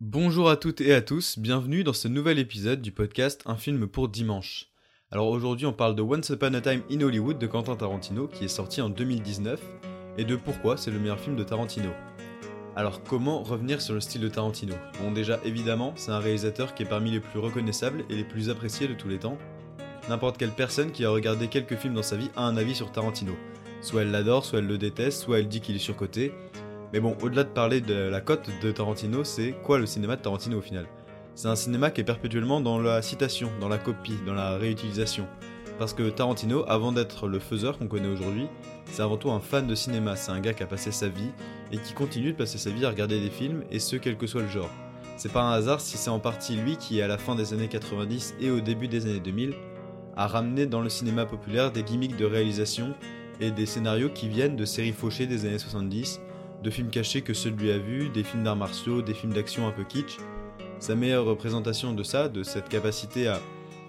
Bonjour à toutes et à tous, bienvenue dans ce nouvel épisode du podcast Un film pour dimanche. Alors aujourd'hui on parle de Once Upon a Time in Hollywood de Quentin Tarantino qui est sorti en 2019 et de pourquoi c'est le meilleur film de Tarantino. Alors comment revenir sur le style de Tarantino? Bon déjà évidemment c'est un réalisateur qui est parmi les plus reconnaissables et les plus appréciés de tous les temps. N'importe quelle personne qui a regardé quelques films dans sa vie a un avis sur Tarantino. Soit elle l'adore, soit elle le déteste, soit elle dit qu'il est surcoté, mais bon, au-delà de parler de la cote de Tarantino, c'est quoi le cinéma de Tarantino au final? C'est un cinéma qui est perpétuellement dans la citation, dans la copie, dans la réutilisation. Parce que Tarantino, avant d'être le faiseur qu'on connaît aujourd'hui, c'est avant tout un fan de cinéma, c'est un gars qui a passé sa vie et qui continue de passer sa vie à regarder des films, et ce quel que soit le genre. C'est pas un hasard si c'est en partie lui qui, à la fin des années 90 et au début des années 2000, a ramené dans le cinéma populaire des gimmicks de réalisation et des scénarios qui viennent de séries fauchées des années 70 de films cachés que seul lui a vu, des films d'arts martiaux, des films d'action un peu kitsch. Sa meilleure représentation de ça, de cette capacité à,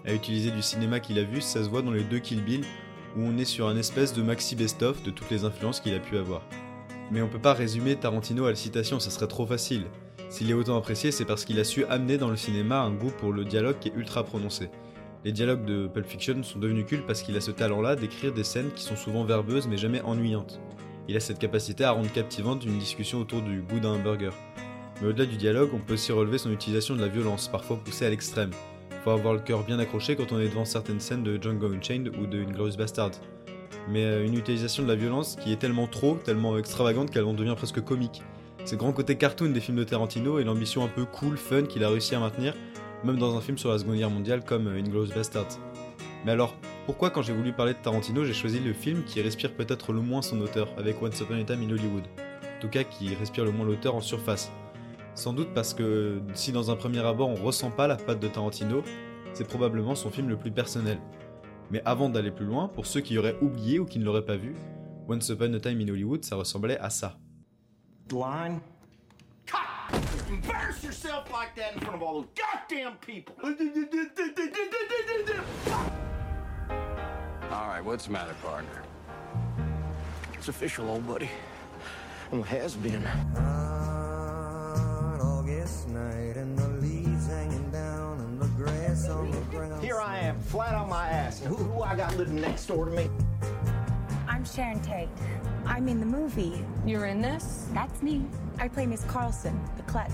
à utiliser du cinéma qu'il a vu, ça se voit dans les deux Kill Bill, où on est sur un espèce de maxi best-of de toutes les influences qu'il a pu avoir. Mais on peut pas résumer Tarantino à la citation, ça serait trop facile. S'il est autant apprécié, c'est parce qu'il a su amener dans le cinéma un goût pour le dialogue qui est ultra prononcé. Les dialogues de Pulp Fiction sont devenus cultes parce qu'il a ce talent-là d'écrire des scènes qui sont souvent verbeuses mais jamais ennuyantes il a cette capacité à rendre captivante une discussion autour du goût d'un burger. Mais au-delà du dialogue, on peut aussi relever son utilisation de la violence, parfois poussée à l'extrême. Faut avoir le cœur bien accroché quand on est devant certaines scènes de Django Unchained ou de Inglourious Bastard. Mais euh, une utilisation de la violence qui est tellement trop, tellement extravagante qu'elle en devient presque comique. C'est le grand côté cartoon des films de Tarantino et l'ambition un peu cool, fun qu'il a réussi à maintenir, même dans un film sur la Seconde Guerre mondiale comme euh, Inglourious Bastard. Mais alors, pourquoi quand j'ai voulu parler de Tarantino, j'ai choisi le film qui respire peut-être le moins son auteur, avec Once Upon a Time in Hollywood En tout cas, qui respire le moins l'auteur en surface. Sans doute parce que si dans un premier abord on ressent pas la patte de Tarantino, c'est probablement son film le plus personnel. Mais avant d'aller plus loin, pour ceux qui auraient oublié ou qui ne l'auraient pas vu, Once Upon a Time in Hollywood, ça ressemblait à ça. Line. Cut! Embarrass yourself like that in front of all those goddamn people. All right, what's the matter, partner? It's official, old buddy. Well, has been. august night in the leaves hanging down in the grass on the ground Here I am, flat on my ass. And who, who I got living next door to me? I'm Sharon Tate. I'm in the movie. You're in this? That's me. I play Miss Carlson, the klutz.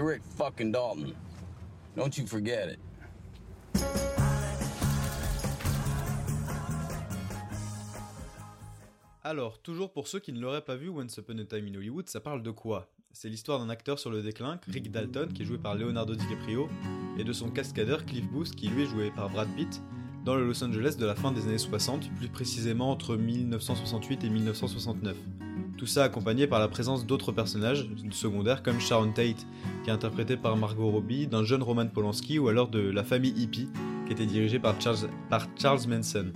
Rick fucking Dalton. Don't you forget it. Alors, toujours pour ceux qui ne l'auraient pas vu, Once Upon a Time in Hollywood, ça parle de quoi? C'est l'histoire d'un acteur sur le déclin, Rick Dalton, qui est joué par Leonardo DiCaprio, et de son cascadeur Cliff Booth, qui lui est joué par Brad Pitt, dans le Los Angeles de la fin des années 60, plus précisément entre 1968 et 1969. Tout ça accompagné par la présence d'autres personnages secondaires comme Sharon Tate, qui est interprétée par Margot Robbie, d'un jeune Roman Polanski ou alors de La famille hippie, qui était dirigée par Charles, Manson.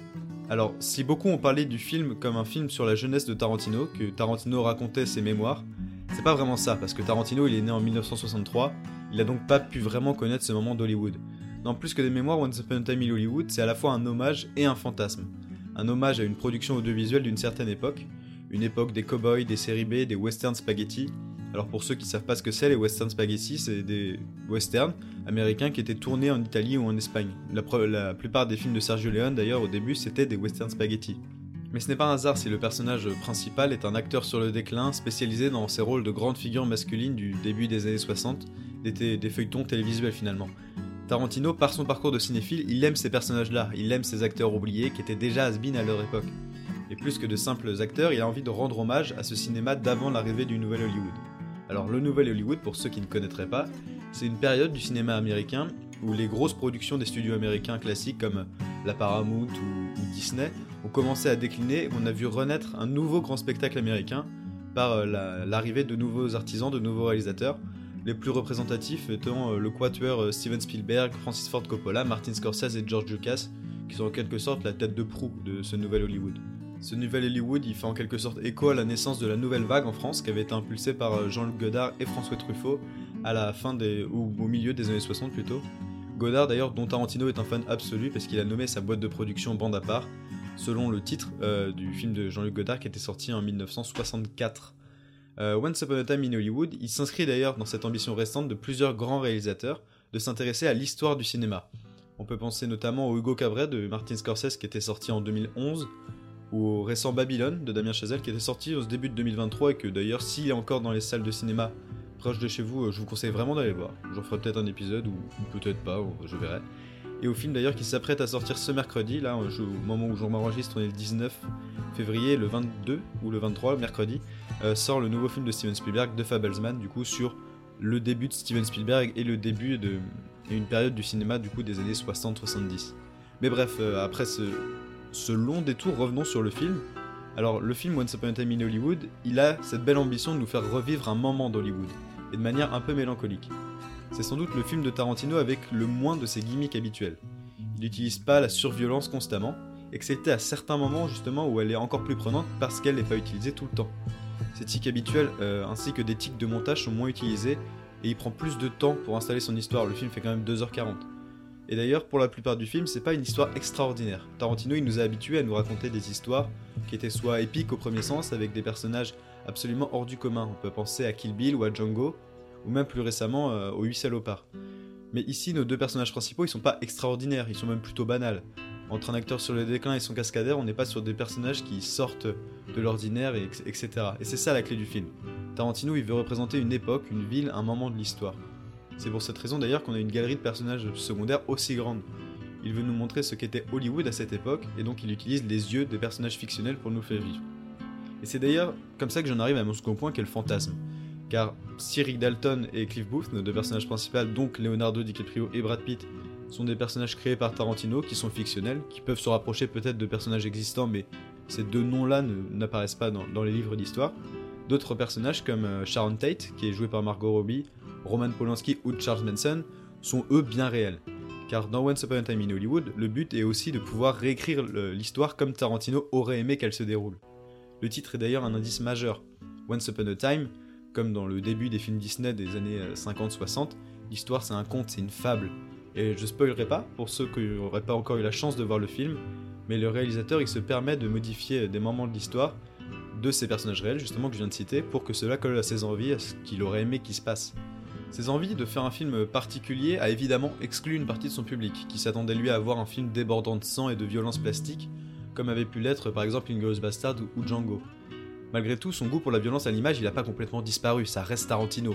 Alors, si beaucoup ont parlé du film comme un film sur la jeunesse de Tarantino, que Tarantino racontait ses mémoires, c'est pas vraiment ça, parce que Tarantino il est né en 1963, il a donc pas pu vraiment connaître ce moment d'Hollywood. Non, plus que des mémoires, Once Upon a Time in Hollywood, c'est à la fois un hommage et un fantasme. Un hommage à une production audiovisuelle d'une certaine époque, une époque des cowboys, des séries B, des western spaghetti, Alors pour ceux qui savent pas ce que c'est, les western spaghetti, c'est des westerns américains qui étaient tournés en Italie ou en Espagne. La, plupart des films de Sergio Leone d'ailleurs au début c'était des western spaghetti. Mais ce n'est pas un hasard si le personnage principal est un acteur sur le déclin spécialisé dans ses rôles de grandes figures masculines du début des années 60, des, des feuilletons télévisuels finalement. Tarantino, par son parcours de cinéphile, il aime ces personnages-là, il aime ces acteurs oubliés qui étaient déjà has à leur époque. Et plus que de simples acteurs, il a envie de rendre hommage à ce cinéma d'avant l'arrivée du Nouvel Hollywood. Alors le Nouvel Hollywood, pour ceux qui ne connaîtraient pas, c'est une période du cinéma américain où les grosses productions des studios américains classiques comme la Paramount ou, Disney ont commencé à décliner on a vu renaître un nouveau grand spectacle américain par euh, la- l'arrivée de nouveaux artisans, de nouveaux réalisateurs, les plus représentatifs étant euh, le quatuor euh, Steven Spielberg, Francis Ford Coppola, Martin Scorsese et George Lucas, qui sont en quelque sorte la tête de proue de ce nouvel Hollywood. Ce nouvel Hollywood, il fait en quelque sorte écho à la naissance de la nouvelle vague en France, qui avait été impulsée par euh, Jean-Luc Godard et François Truffaut à la fin ou au milieu des années 60 plutôt. Godard d'ailleurs, dont Tarantino est un fan absolu parce qu'il a nommé sa boîte de production Bande à part, selon le titre euh, du film de Jean-Luc Godard qui était sorti en 1964. Euh, Once Upon a Time in Hollywood, il s'inscrit d'ailleurs dans cette ambition récente de plusieurs grands réalisateurs de s'intéresser à l'histoire du cinéma. On peut penser notamment au Hugo Cabret de Martin Scorsese qui était sorti en 2011, au récent Babylone de Damien Chazelle qui était sorti au début de 2023 et que d'ailleurs s'il est encore dans les salles de cinéma proches de chez vous, euh, je vous conseille vraiment d'aller le voir. J'en ferai peut-être un épisode ou, peut-être pas, je verrai. Et au film d'ailleurs qui s'apprête à sortir ce mercredi, là au moment où je m'enregistre, on est le 19 février, le 22 ou le 23, mercredi, euh, sort le nouveau film de Steven Spielberg, The Fablesman, du coup sur le début de Steven Spielberg et le début de et une période du cinéma du coup des années 60-70. Mais bref, euh, après ce, ce long détour, revenons sur le film. Alors le film Once Upon a Time in Hollywood, il a cette belle ambition de nous faire revivre un moment d'Hollywood, et de manière un peu mélancolique. C'est sans doute le film de Tarantino avec le moins de ses gimmicks habituels. Il n'utilise pas la surviolence constamment, excepté à certains moments justement où elle est encore plus prenante parce qu'elle n'est pas utilisée tout le temps. Ces tics habituels euh, ainsi que des tics de montage sont moins utilisés et il prend plus de temps pour installer son histoire. Le film fait quand même 2h40. Et d'ailleurs, pour la plupart du film, c'est pas une histoire extraordinaire. Tarantino, il nous a habitués à nous raconter des histoires qui étaient soit épiques au premier sens, avec des personnages absolument hors du commun. On peut penser à Kill Bill ou à Django, ou même plus récemment euh, au Huit salopards. Mais ici, nos deux personnages principaux, ils sont pas extraordinaires, ils sont même plutôt banals. Entre un acteur sur le déclin et son cascadeur, on n'est pas sur des personnages qui sortent de l'ordinaire, et, etc. Et c'est ça la clé du film. Tarantino, il veut représenter une époque, une ville, un moment de l'histoire. C'est pour cette raison d'ailleurs qu'on a une galerie de personnages secondaires aussi grande. Il veut nous montrer ce qu'était Hollywood à cette époque, et donc il utilise les yeux des personnages fictionnels pour nous faire vivre. Et c'est d'ailleurs comme ça que j'en arrive à mon second point, qui est le fantasme. Car si Rick Dalton et Cliff Booth, nos deux personnages principaux, donc Leonardo DiCaprio et Brad Pitt, sont des personnages créés par Tarantino, qui sont fictionnels, qui peuvent se rapprocher peut-être de personnages existants, mais ces deux noms-là n'apparaissent pas dans, les livres d'histoire. D'autres personnages comme euh, Sharon Tate, qui est joué par Margot Robbie, Roman Polanski ou Charles Manson, sont eux bien réels. Car dans Once Upon a Time in Hollywood, le but est aussi de pouvoir réécrire l'histoire comme Tarantino aurait aimé qu'elle se déroule. Le titre est d'ailleurs un indice majeur. Once Upon a Time, comme dans le début des films Disney des années euh, 50-60, l'histoire c'est un conte, c'est une fable. Et je spoilerai pas pour ceux qui n'auraient pas encore eu la chance de voir le film, mais le réalisateur il se permet de modifier des moments de l'histoire de ces personnages réels justement que je viens de citer pour que cela colle à ses envies, à ce qu'il aurait aimé qu'il se passe. Ses envies de faire un film particulier a évidemment exclu une partie de son public, qui s'attendait lui à voir un film débordant de sang et de violence plastique, comme avait pu l'être par exemple Inglourious Bastard ou- Django. Malgré tout, son goût pour la violence à l'image, il n'a pas complètement disparu, ça reste Tarantino.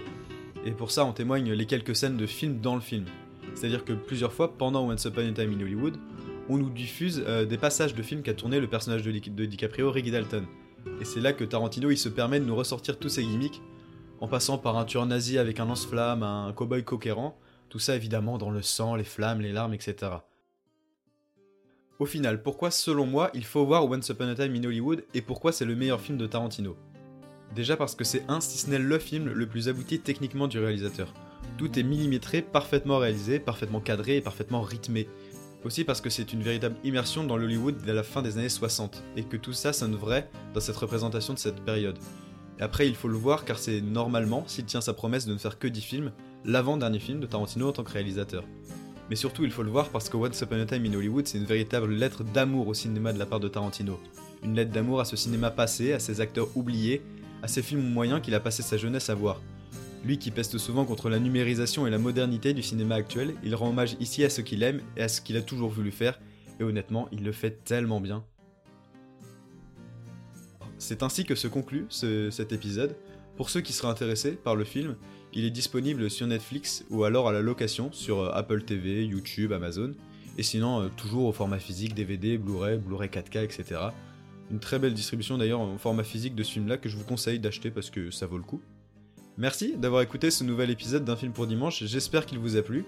Et pour ça en témoignent les quelques scènes de film dans le film. C'est-à-dire que plusieurs fois, pendant Once Upon a Time in Hollywood, on nous diffuse euh, des passages de films qu'a tourné le personnage de DiCaprio, Ricky Dalton. Et c'est là que Tarantino il se permet de nous ressortir tous ses gimmicks, en passant par un tueur nazi avec un lance-flamme, un cow-boy coquérant, tout ça évidemment dans le sang, les flammes, les larmes, etc. Au final, pourquoi selon moi il faut voir Once Upon a Time in Hollywood et pourquoi c'est le meilleur film de Tarantino? Déjà parce que c'est un, si ce n'est le film le plus abouti techniquement du réalisateur. Tout est millimétré, parfaitement réalisé, parfaitement cadré et parfaitement rythmé. Aussi parce que c'est une véritable immersion dans l'Hollywood de la fin des années 60, et que tout ça sonne vrai dans cette représentation de cette période. Après, il faut le voir car c'est normalement, s'il tient sa promesse de ne faire que 10 films, l'avant-dernier film de Tarantino en tant que réalisateur. Mais surtout, il faut le voir parce que Once Upon a Time in Hollywood, c'est une véritable lettre d'amour au cinéma de la part de Tarantino. Une lettre d'amour à ce cinéma passé, à ces acteurs oubliés, à ces films moyens qu'il a passé sa jeunesse à voir. Lui qui peste souvent contre la numérisation et la modernité du cinéma actuel, il rend hommage ici à ce qu'il aime et à ce qu'il a toujours voulu faire, et honnêtement, il le fait tellement bien. C'est ainsi que se conclut ce- cet épisode. Pour ceux qui seraient intéressés par le film, il est disponible sur Netflix ou alors à la location sur euh, Apple TV, YouTube, Amazon, et sinon euh, toujours au format physique, DVD, Blu-ray, Blu-ray 4K, etc. Une très belle distribution d'ailleurs en format physique de ce film-là que je vous conseille d'acheter parce que ça vaut le coup. Merci d'avoir écouté ce nouvel épisode d'un film pour dimanche, j'espère qu'il vous a plu.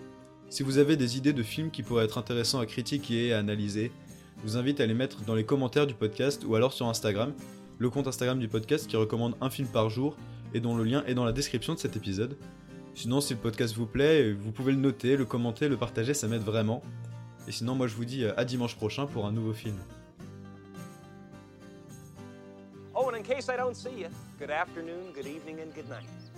Si vous avez des idées de films qui pourraient être intéressants à critiquer et à analyser, je vous invite à les mettre dans les commentaires du podcast ou alors sur Instagram, le compte Instagram du podcast qui recommande un film par jour et dont le lien est dans la description de cet épisode. Sinon, si le podcast vous plaît, vous pouvez le noter, le commenter, le partager, ça m'aide vraiment. Et sinon, moi je vous dis à dimanche prochain pour un nouveau film. Oh, and in case I don't see you, good afternoon, good evening, and good night.